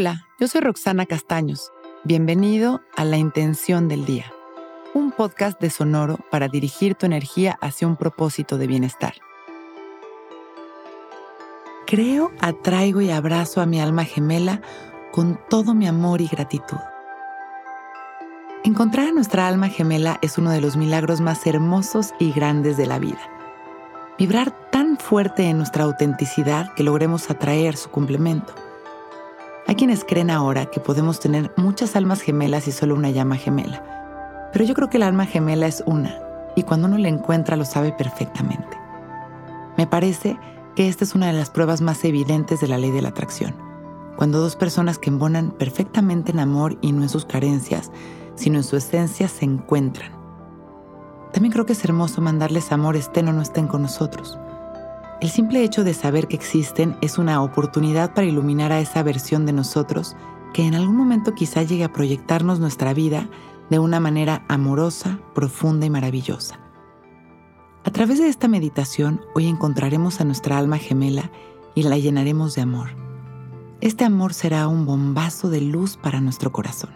Hola, yo soy Roxana Castaños. Bienvenido a La Intención del Día, un podcast de Sonoro para dirigir tu energía hacia un propósito de bienestar. Creo, atraigo y abrazo a mi alma gemela con todo mi amor y gratitud. Encontrar a nuestra alma gemela es uno de los milagros más hermosos y grandes de la vida. Vibrar tan fuerte en nuestra autenticidad que logremos atraer su complemento. Hay quienes creen ahora que podemos tener muchas almas gemelas y solo una llama gemela. Pero yo creo que el alma gemela es una, y cuando uno la encuentra lo sabe perfectamente. Me parece que esta es una de las pruebas más evidentes de la ley de la atracción. Cuando dos personas que embonan perfectamente en amor y no en sus carencias, sino en su esencia, se encuentran. También creo que es hermoso mandarles amor estén o no estén con nosotros. El simple hecho de saber que existen es una oportunidad para iluminar a esa versión de nosotros que en algún momento quizá llegue a proyectarnos nuestra vida de una manera amorosa, profunda y maravillosa. A través de esta meditación hoy encontraremos a nuestra alma gemela y la llenaremos de amor. Este amor será un bombazo de luz para nuestro corazón.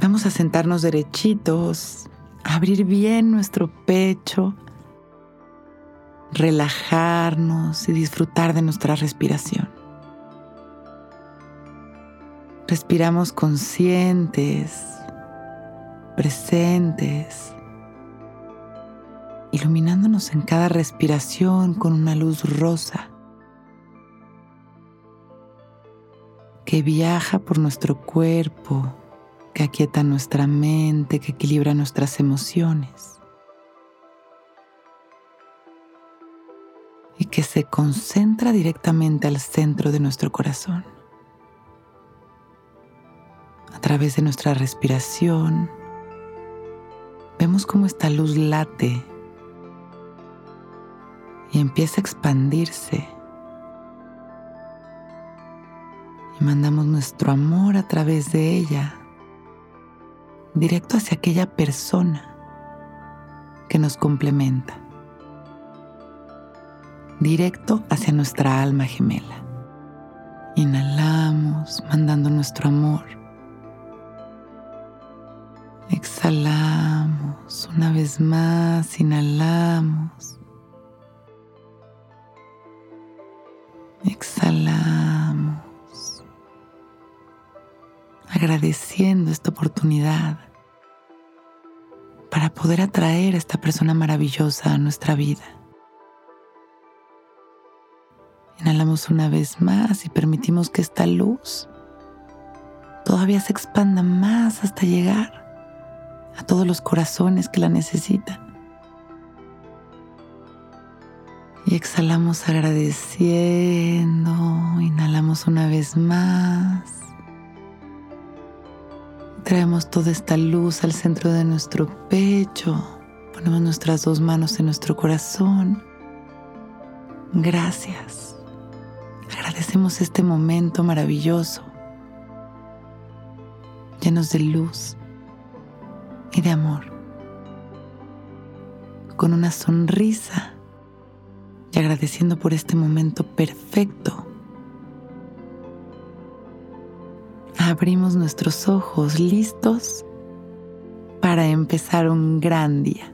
Vamos a sentarnos derechitos, abrir bien nuestro pecho, relajarnos y disfrutar de nuestra respiración. Respiramos conscientes, presentes, iluminándonos en cada respiración con una luz rosa que viaja por nuestro cuerpo que aquieta nuestra mente, que equilibra nuestras emociones y que se concentra directamente al centro de nuestro corazón. A través de nuestra respiración, vemos cómo esta luz late y empieza a expandirse. Y mandamos nuestro amor a través de ella directo hacia aquella persona que nos complementa, directo hacia nuestra alma gemela. Inhalamos mandando nuestro amor. Exhalamos una vez más, inhalamos. Exhalamos agradeciendo esta oportunidad para poder atraer a esta persona maravillosa a nuestra vida. Inhalamos una vez más y permitimos que esta luz todavía se expanda más hasta llegar a todos los corazones que la necesitan. Y exhalamos agradeciendo, inhalamos una vez más. Traemos toda esta luz al centro de nuestro pecho. Ponemos nuestras dos manos en nuestro corazón. Gracias. Agradecemos este momento maravilloso, llenos de luz y de amor. Con una sonrisa y agradeciendo por este momento perfecto abrimos nuestros ojos listos para empezar un gran día.